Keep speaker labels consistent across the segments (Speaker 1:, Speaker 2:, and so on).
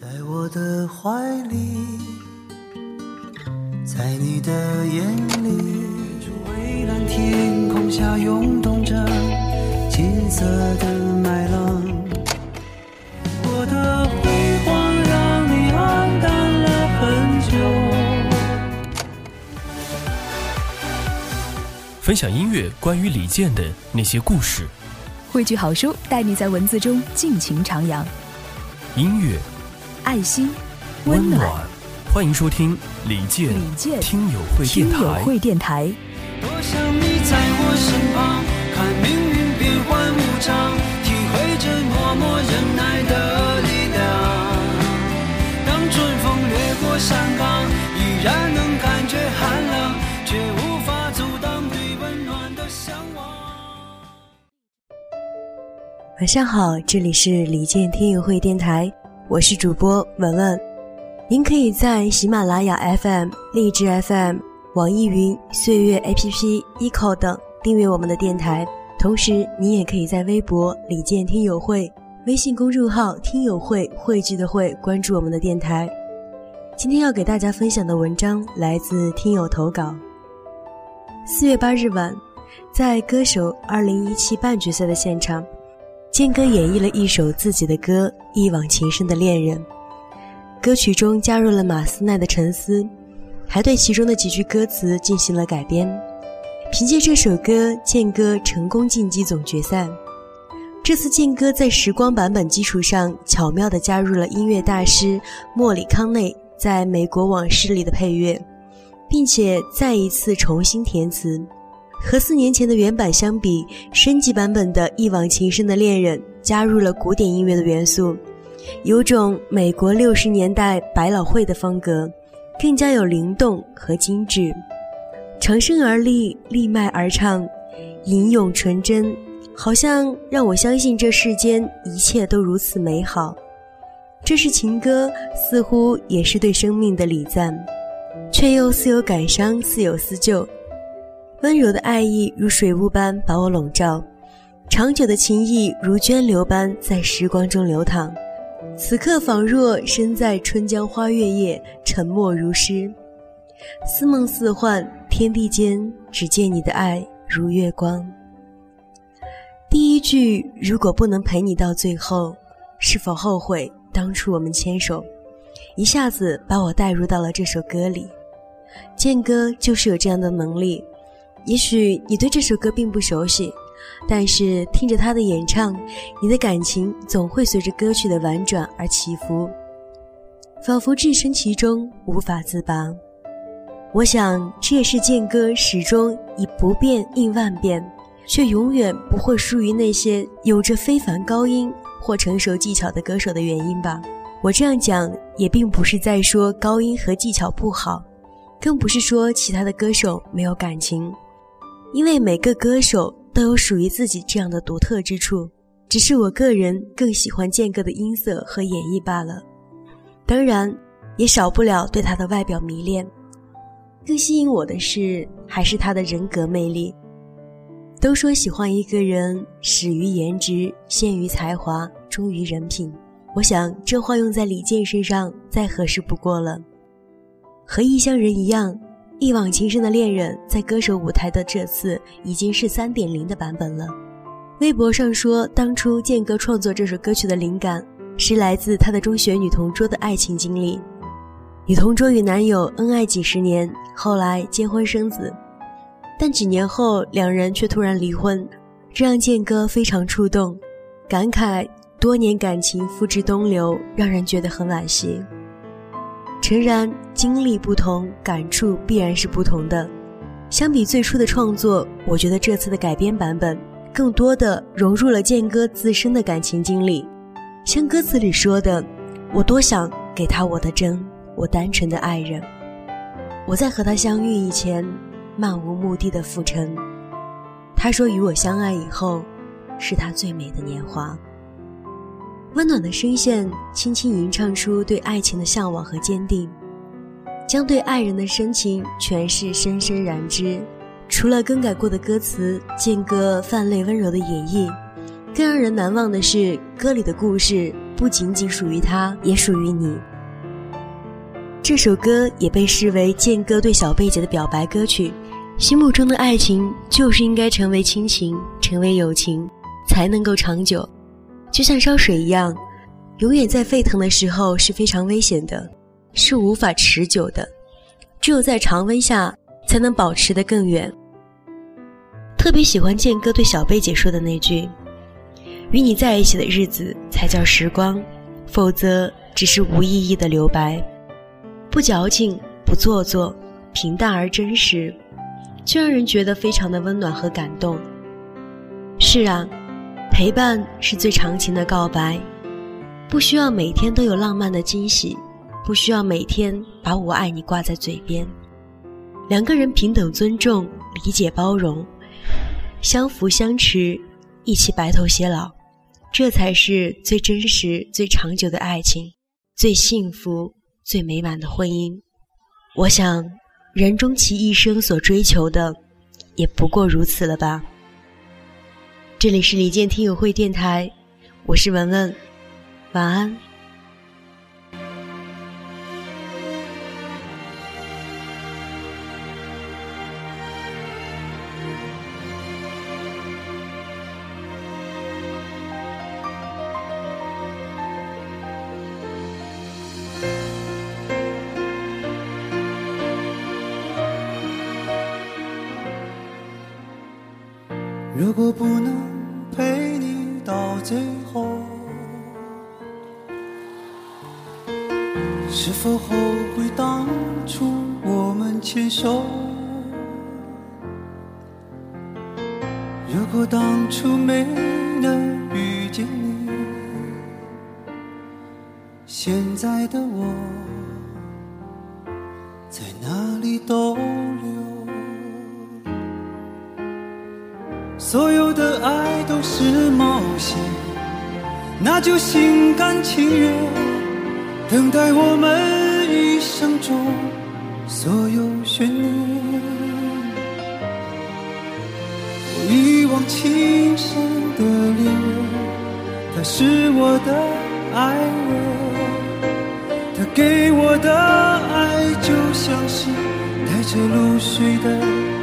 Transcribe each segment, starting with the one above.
Speaker 1: 在我的怀里，在你的眼里，蔚蓝天空下涌动着金色的麦浪。我的辉煌让你黯淡了很久。
Speaker 2: 分享音乐关于李健的那些故事，
Speaker 3: 汇聚好书，带你在文字中尽情徜徉。
Speaker 2: 音乐
Speaker 3: 爱心，
Speaker 2: 温暖，欢迎收听李健
Speaker 3: 李健
Speaker 2: 听友会电
Speaker 3: 听友
Speaker 2: 台。
Speaker 3: 会电台。
Speaker 1: 多想你在我身旁，看命运变幻无常，体会着默默忍耐的力量。当春风掠过山岗，依然能感觉寒冷，却无法阻挡对温暖的向往。
Speaker 4: 晚上好，这里是李健听友会电台，我是主播文文。您可以在喜马拉雅 FM、荔枝 FM、网易云、岁月 APP、eco 等订阅我们的电台。同时，您也可以在微博“李健听友会”、微信公众号“听友会”汇聚的会关注我们的电台。今天要给大家分享的文章来自听友投稿。四月八日晚，在歌手二零一七半决赛的现场。健哥演绎了一首自己的歌《一往情深的恋人》，歌曲中加入了马斯奈的沉思，还对其中的几句歌词进行了改编。凭借这首歌，健哥成功晋级总决赛。这次健哥在时光版本基础上，巧妙地加入了音乐大师莫里康内在《美国往事》里的配乐，并且再一次重新填词。和四年前的原版相比，升级版本的《一往情深的恋人》加入了古典音乐的元素，有种美国六十年代百老汇的风格，更加有灵动和精致。长生而立，立麦而唱，吟咏纯真，好像让我相信这世间一切都如此美好。这是情歌，似乎也是对生命的礼赞，却又似有感伤，似有思旧。温柔的爱意如水雾般把我笼罩，长久的情谊如涓流般在时光中流淌。此刻仿若身在春江花月夜，沉默如诗，似梦似幻，天地间只见你的爱如月光。第一句“如果不能陪你到最后，是否后悔当初我们牵手”，一下子把我带入到了这首歌里。健哥就是有这样的能力。也许你对这首歌并不熟悉，但是听着他的演唱，你的感情总会随着歌曲的婉转而起伏，仿佛置身其中无法自拔。我想这也是健哥始终以不变应万变，却永远不会输于那些有着非凡高音或成熟技巧的歌手的原因吧。我这样讲也并不是在说高音和技巧不好，更不是说其他的歌手没有感情。因为每个歌手都有属于自己这样的独特之处，只是我个人更喜欢健哥的音色和演绎罢了。当然，也少不了对他的外表迷恋。更吸引我的是，还是他的人格魅力。都说喜欢一个人，始于颜值，陷于才华，忠于人品。我想这话用在李健身上再合适不过了。和异乡人一样。一往情深的恋人，在歌手舞台的这次已经是三点零的版本了。微博上说，当初健哥创作这首歌曲的灵感是来自他的中学女同桌的爱情经历。女同桌与男友恩爱几十年，后来结婚生子，但几年后两人却突然离婚，这让健哥非常触动，感慨多年感情付之东流，让人觉得很惋惜。诚然，经历不同，感触必然是不同的。相比最初的创作，我觉得这次的改编版本更多的融入了健哥自身的感情经历。像歌词里说的：“我多想给他我的真，我单纯的爱人。我在和他相遇以前，漫无目的的浮沉。他说与我相爱以后，是他最美的年华。”温暖的声线，轻轻吟唱出对爱情的向往和坚定，将对爱人的深情诠释深深燃之。除了更改过的歌词，健哥泛泪温柔的演绎，更让人难忘的是歌里的故事不仅仅属于他，也属于你。这首歌也被视为健哥对小贝姐的表白歌曲。心目中的爱情就是应该成为亲情，成为友情，才能够长久。就像烧水一样，永远在沸腾的时候是非常危险的，是无法持久的。只有在常温下，才能保持得更远。特别喜欢健哥对小贝姐说的那句：“与你在一起的日子才叫时光，否则只是无意义的留白。不矫情，不做作，平淡而真实。”却让人觉得非常的温暖和感动。是啊，陪伴是最长情的告白，不需要每天都有浪漫的惊喜，不需要每天把我爱你挂在嘴边。两个人平等尊重、理解包容，相扶相持，一起白头偕老，这才是最真实、最长久的爱情，最幸福、最美满的婚姻。我想。人终其一生所追求的，也不过如此了吧。这里是李健听友会电台，我是文文，晚安。
Speaker 1: 如果不能陪你到最后，是否后悔当初我们牵手？如果当初没能遇见你，现在的我所有的爱都是冒险，那就心甘情愿等待我们一生中所有悬念。我一往情深的恋人，他是我的爱人，他给我的爱就像是带着露水的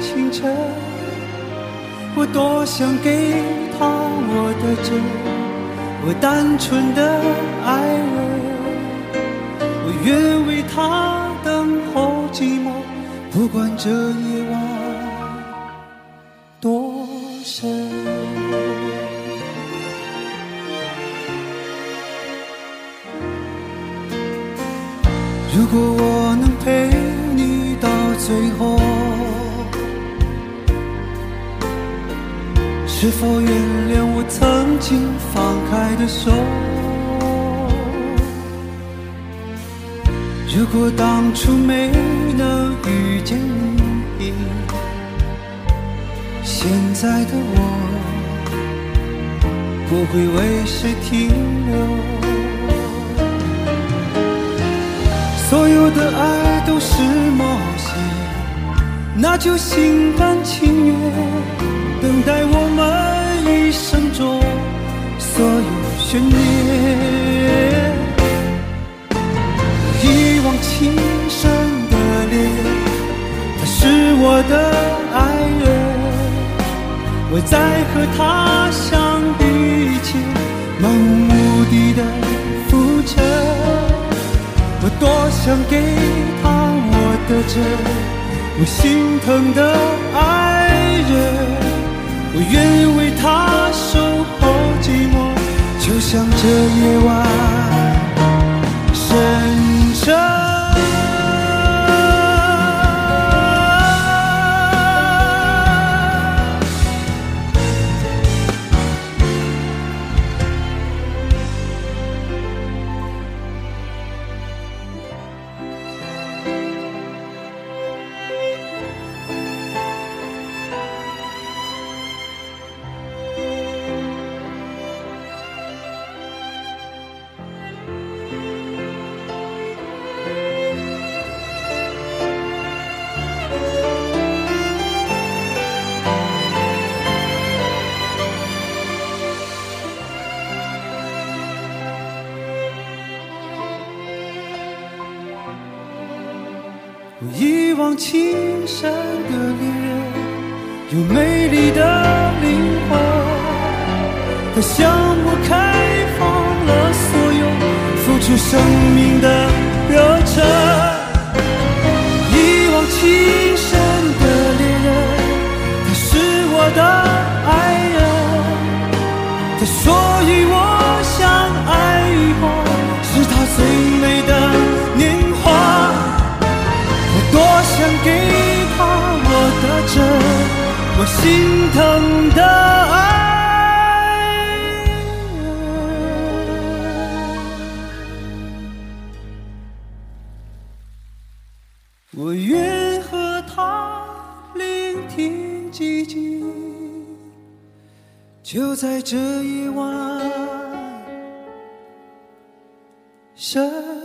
Speaker 1: 清晨。我多想给他我的真，我单纯的爱人，我愿为他等候寂寞，不管这夜晚多深。如果我能陪你到最后。是否原谅我曾经放开的手？如果当初没能遇见你，现在的我不会为谁停留。所有的爱都是冒险，那就心甘情愿。悬念，一往情深的恋人，他是我的爱人。我在和他相遇前，漫无目的的浮沉。我多想给他我的真，我心疼的爱人。我愿为他守候，就像这夜晚我一往情深的恋人，有美丽的灵魂，他向我开放了所有付出生命的热忱。心疼的爱人。我愿和他聆听寂静，就在这一晚深。